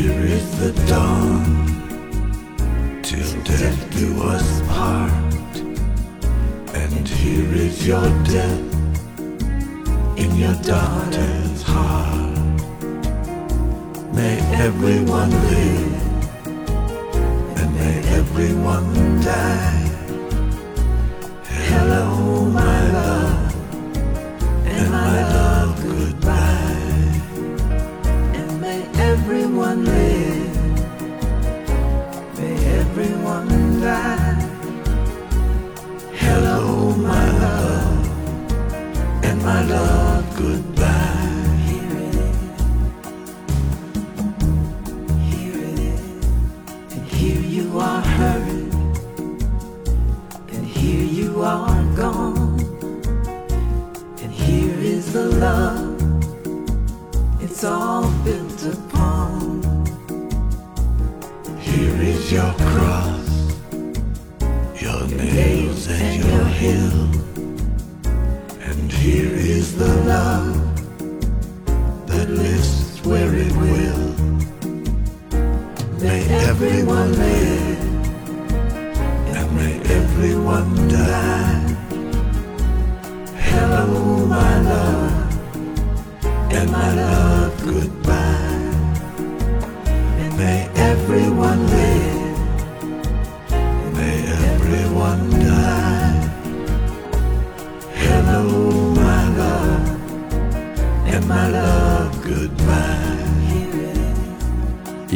here is the dawn till death do us part. And here is your death in your daughter's heart. May everyone live and may everyone die. Hello, my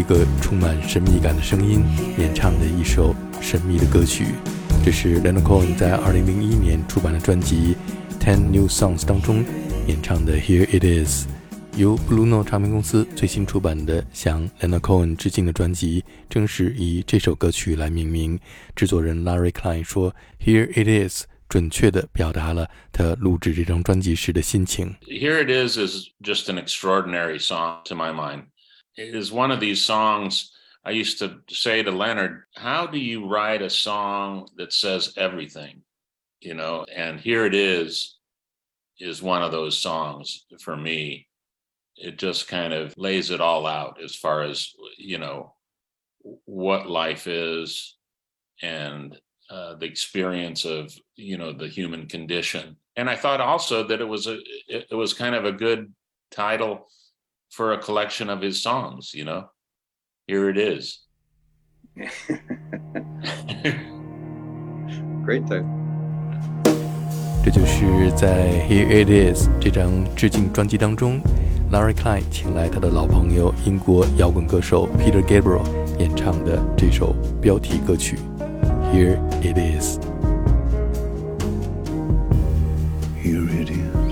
一个充满神秘感的声音演唱的一首神秘的歌曲，这是 l e n a Cohen 在2001年出版的专辑《Ten New Songs》当中演唱的《Here It Is》，由 Blue Note 唱片公司最新出版的向 l e n a Cohen 致敬的专辑，正是以这首歌曲来命名。制作人 Larry Klein 说，《Here It Is》准确地表达了他录制这张专辑时的心情。Here It Is is just an extraordinary song to my mind. is one of these songs I used to say to Leonard, How do you write a song that says everything? You know, and here it is, is one of those songs for me. It just kind of lays it all out as far as, you know, what life is and uh, the experience of, you know, the human condition. And I thought also that it was a, it was kind of a good title for a collection of his songs, you know? Here it is. Great time. 这就是在《Here It Is》这张致敬专辑当中，Larry Klein 请来他的老朋友英国摇滚歌手 Peter Gabriel 演唱的这首标题歌曲《Here It Is》。Here it is.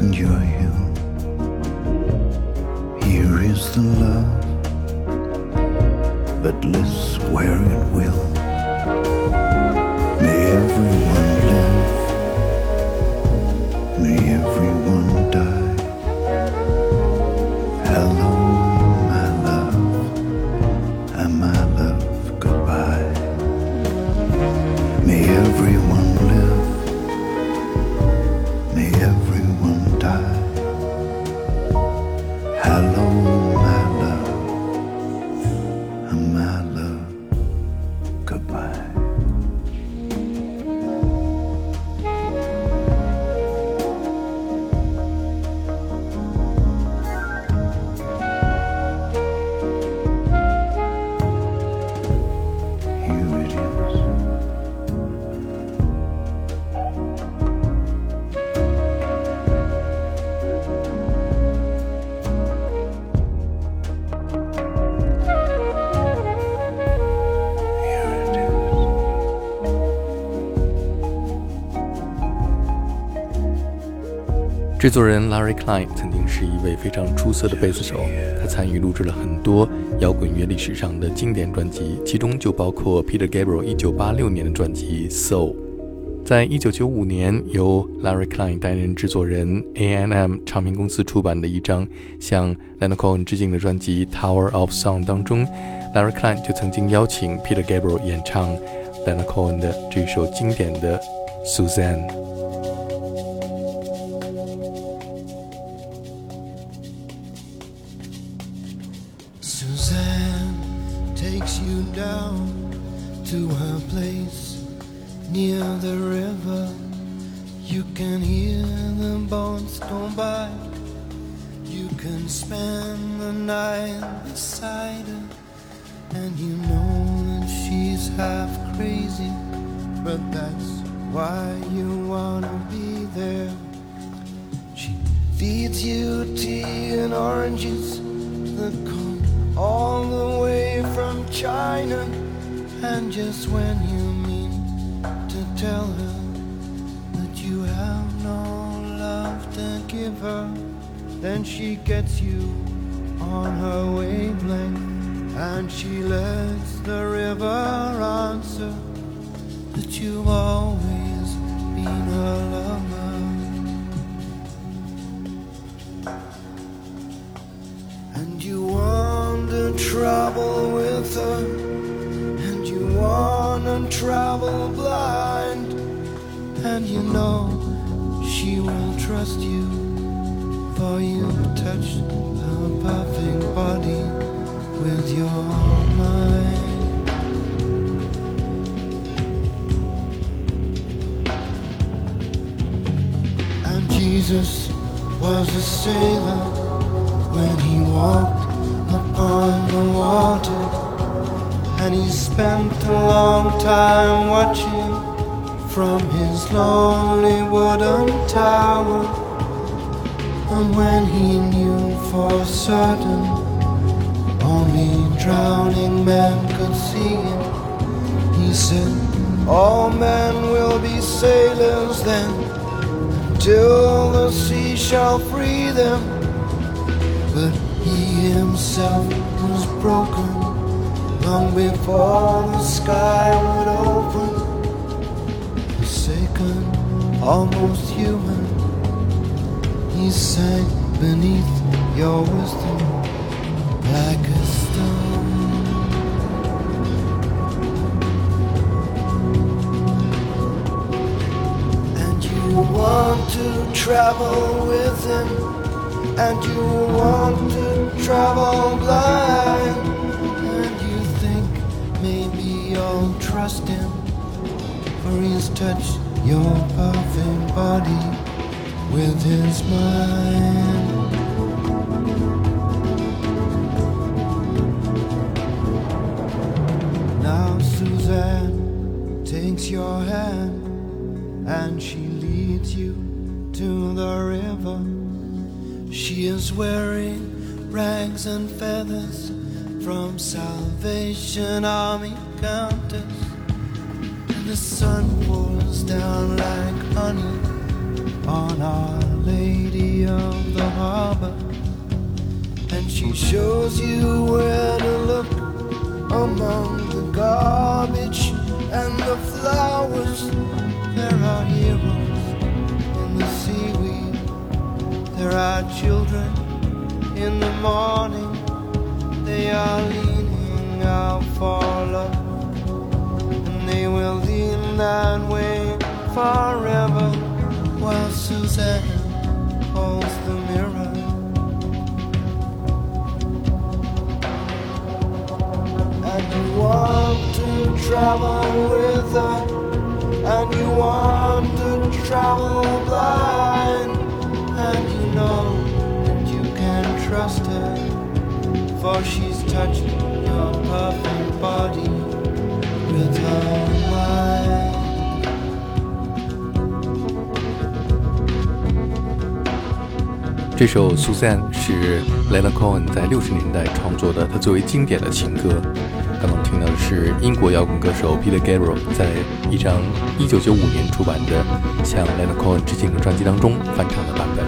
messenger hill. Here is the love that lives where it will. May every 制作人 Larry Klein 曾经是一位非常出色的贝斯手，他参与录制了很多摇滚乐历史上的经典专辑，其中就包括 Peter Gabriel 1986年的专辑《Soul》。在一九九五年，由 Larry Klein 担任制作人，A&M 唱片公司出版的一张向 l e n a Cohen 致敬的专辑《Tower of Song》当中，Larry Klein 就曾经邀请 Peter Gabriel 演唱 l e n a Cohen 的这首经典的《》。Suzanne near the river. You can hear the boats go by. You can spend the night beside her, and you know that she's half crazy, but that's why you wanna be there. She feeds you tea and oranges that come all the way from China. And just when you tell her that you have no love to give her, then she gets you on her wavelength and she lets the river answer that you've always been her lover. And you want to travel with her, and you want to travel blind, and you know she won't trust you, for you've touched her perfect body with your mind. And Jesus was a sailor when he walked upon the water. And he spent a long time watching from his lonely wooden tower. And when he knew for certain only drowning men could see him, he said, All men will be sailors then, till the sea shall free them. But he himself was broken long before the sky would open. Forsaken, almost human, he sank beneath your wisdom like a stone. And you want to travel with him and you want to travel blind, and you think maybe you'll trust him, for he's touched your perfect body with his mind. Now Suzanne takes your hand and she leads you to the river. She is wearing rags and feathers from Salvation Army counters. The sun pours down like honey on Our Lady of the Harbor. And she shows you where to look among the garbage and the flowers. There are heroes in the seaweed. There are children in the morning. They are leaning out for love. They will lean that way forever. While Suzanne holds the mirror. And you want to travel with her. And you want to travel blind. And you know that you can trust her. For she's touched your perfect body 这首《Suzanne》是 Leonard Cohen 在六十年代创作的，他最为经典的情歌。刚刚听到的是英国摇滚歌手 Peter Gabriel 在一张1995年出版的向 Leonard Cohen 致敬的专辑当中翻唱的版本。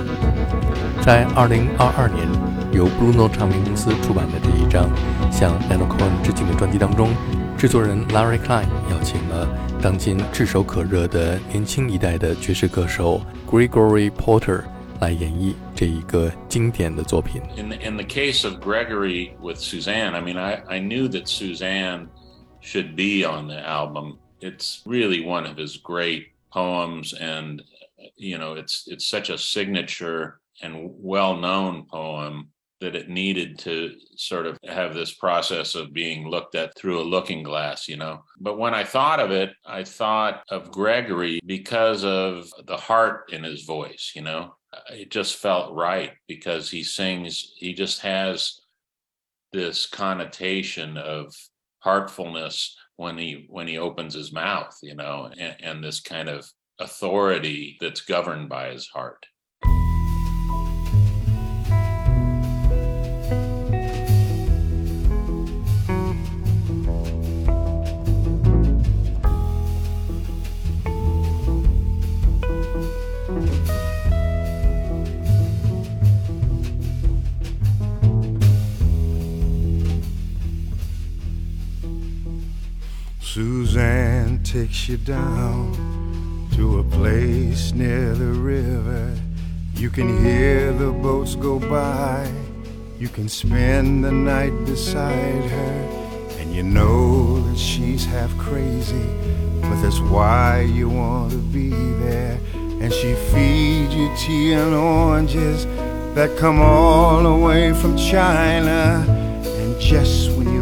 在2022年由 Bruno 唱片公司出版的这一张向 Leonard Cohen 致敬的专辑当中，制作人 Larry Klein 邀请了当今炙手可热的年轻一代的爵士歌手 Gregory Porter。来演绎这一个经典的作品。In the, in the case of Gregory with Suzanne, I mean, I, I knew that Suzanne should be on the album. It's really one of his great poems, and you know, it's it's such a signature and well-known poem that it needed to sort of have this process of being looked at through a looking glass, you know. But when I thought of it, I thought of Gregory because of the heart in his voice, you know Uh, it just felt right because he sings he just has this connotation of heartfulness when he when he opens his mouth you know and, and this kind of authority that's governed by his heart Suzanne takes you down to a place near the river. You can hear the boats go by. You can spend the night beside her. And you know that she's half crazy, but that's why you want to be there. And she feeds you tea and oranges that come all the way from China. And just when you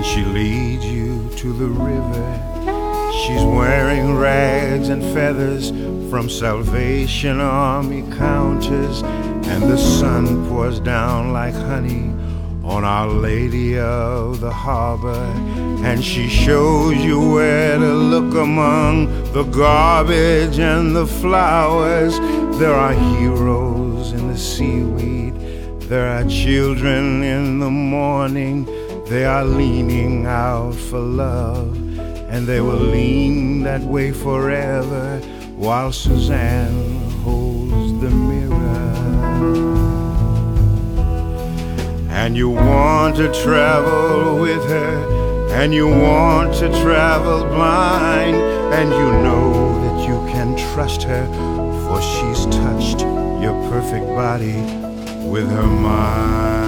and she leads you to the river. She's wearing rags and feathers from Salvation Army counters, and the sun pours down like honey on Our Lady of the Harbor, and she shows you where to look among the garbage and the flowers. There are heroes in the seaweed, there are children in the morning they are leaning out for love, and they will lean that way forever while Suzanne holds the mirror. And you want to travel with her, and you want to travel blind, and you know that you can trust her, for she's touched your perfect body with her mind.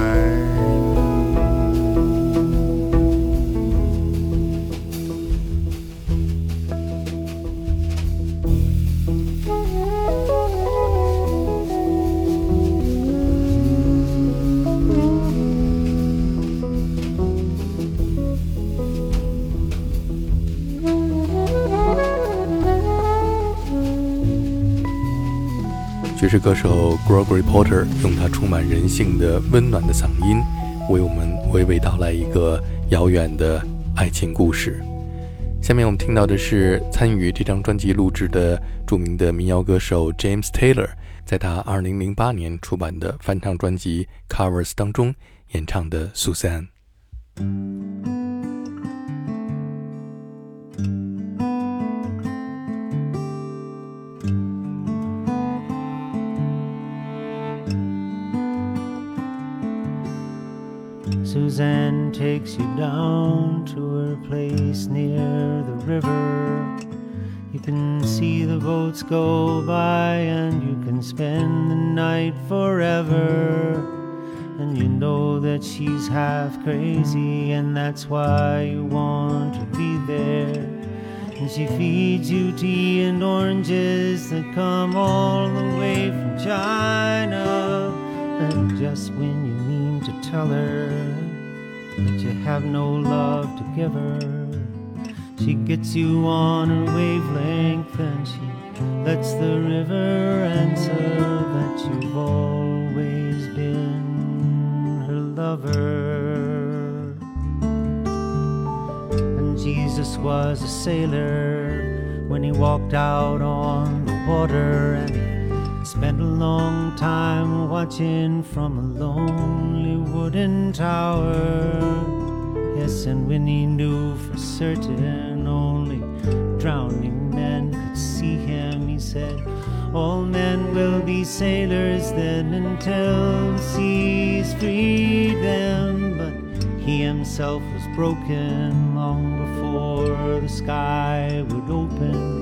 爵士歌手 Gregory Porter 用他充满人性的温暖的嗓音，为我们娓娓道来一个遥远的爱情故事。下面我们听到的是参与这张专辑录制的著名的民谣歌手 James Taylor，在他2008年出版的翻唱专辑 Covers 当中演唱的 Susan。Suzanne takes you down to her place near the river. You can see the boats go by and you can spend the night forever. And you know that she's half crazy, and that's why you want to be there. And she feeds you tea and oranges that come all the way from China. And just when you mean to tell her that you have no love to give her, she gets you on her wavelength and she lets the river answer that you've always been her lover. And Jesus was a sailor when he walked out on the water and spent a long time watching from a lonely wooden tower. Yes, and when he knew for certain only drowning men could see him, he said, All men will be sailors then until the seas free them. But he himself was broken long before the sky would open.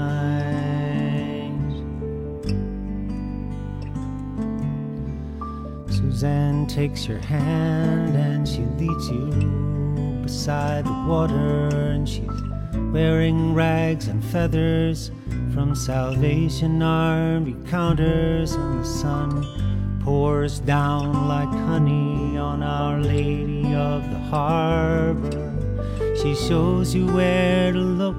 Suzanne takes your hand and she leads you beside the water, and she's wearing rags and feathers from Salvation Army counters, and the sun pours down like honey on Our Lady of the Harbor. She shows you where to look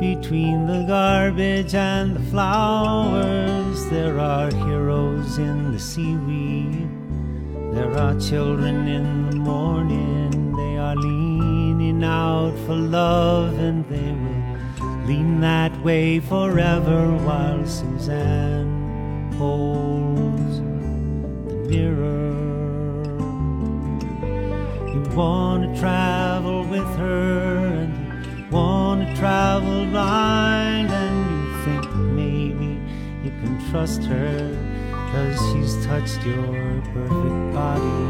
between the garbage and the flowers. There are heroes in the seaweed. There are children in the morning. They are leaning out for love, and they will lean that way forever while Suzanne holds the mirror. You want to travel with her, and you want to travel blind, and you think maybe you can trust her, cause she's touched your perfect body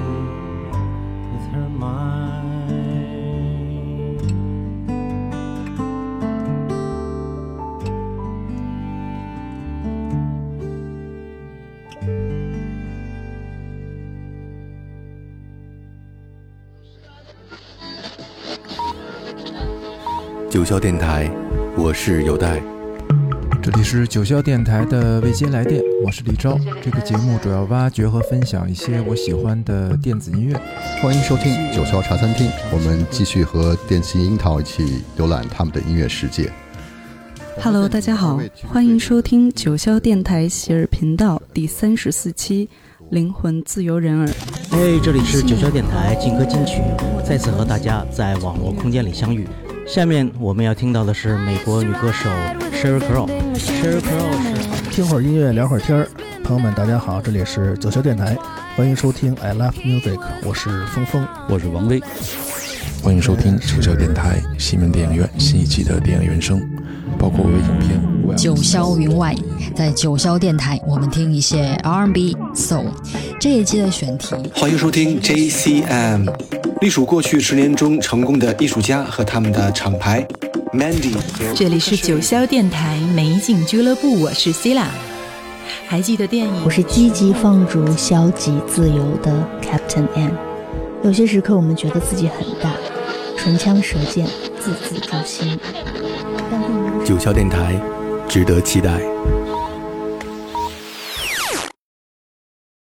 with her mind. 九霄电台，我是有代。这里是九霄电台的未接来电，我是李昭。这个节目主要挖掘和分享一些我喜欢的电子音乐。欢迎收听九霄茶餐厅，我们继续和电信樱桃一起浏览他们的音乐世界。Hello，大家好，欢迎收听九霄电台喜儿频道第三十四期《灵魂自由人儿》。哎，这里是九霄电台劲歌金曲，再次和大家在网络空间里相遇。下面我们要听到的是美国女歌手 Sheryl Crow。Sheryl Crow 是听会儿音乐，聊会儿天儿。朋友们，大家好，这里是九霄电台，欢迎收听 I Love Music，我是峰峰，我是王威。欢迎收听九霄电台西门电影院新一期的电影原声，包括微影片。九霄云外，在九霄电台，我们听一些 R&B、Soul。这一期的选题，欢迎收听 JCM，隶属过去十年中成功的艺术家和他们的厂牌 Mandy。这里是九霄电台美景俱乐部，我是 Sila。还记得电影？我是积极放逐、消极自由的 Captain M。有些时刻，我们觉得自己很大，唇枪舌剑，字字诛心。九霄电台，值得期待。